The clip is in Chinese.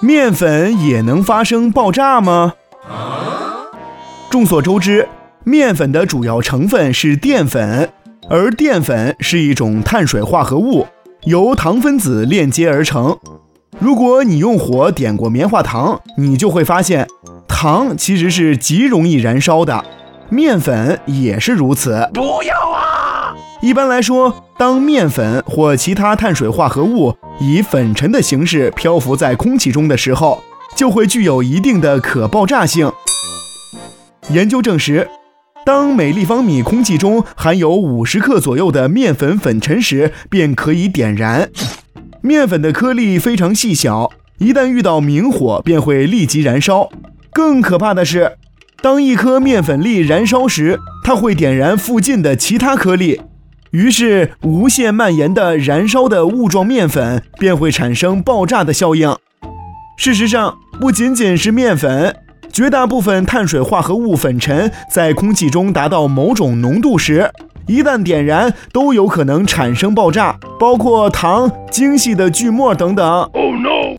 面粉也能发生爆炸吗？众所周知，面粉的主要成分是淀粉，而淀粉是一种碳水化合物，由糖分子链接而成。如果你用火点过棉花糖，你就会发现，糖其实是极容易燃烧的，面粉也是如此。不要啊！一般来说，当面粉或其他碳水化合物以粉尘的形式漂浮在空气中的时候，就会具有一定的可爆炸性。研究证实，当每立方米空气中含有五十克左右的面粉粉尘时，便可以点燃。面粉的颗粒非常细小，一旦遇到明火，便会立即燃烧。更可怕的是，当一颗面粉粒燃烧时，它会点燃附近的其他颗粒，于是无限蔓延的燃烧的雾状面粉便会产生爆炸的效应。事实上，不仅仅是面粉。绝大部分碳水化合物粉尘在空气中达到某种浓度时，一旦点燃，都有可能产生爆炸，包括糖、精细的锯末等等。Oh no！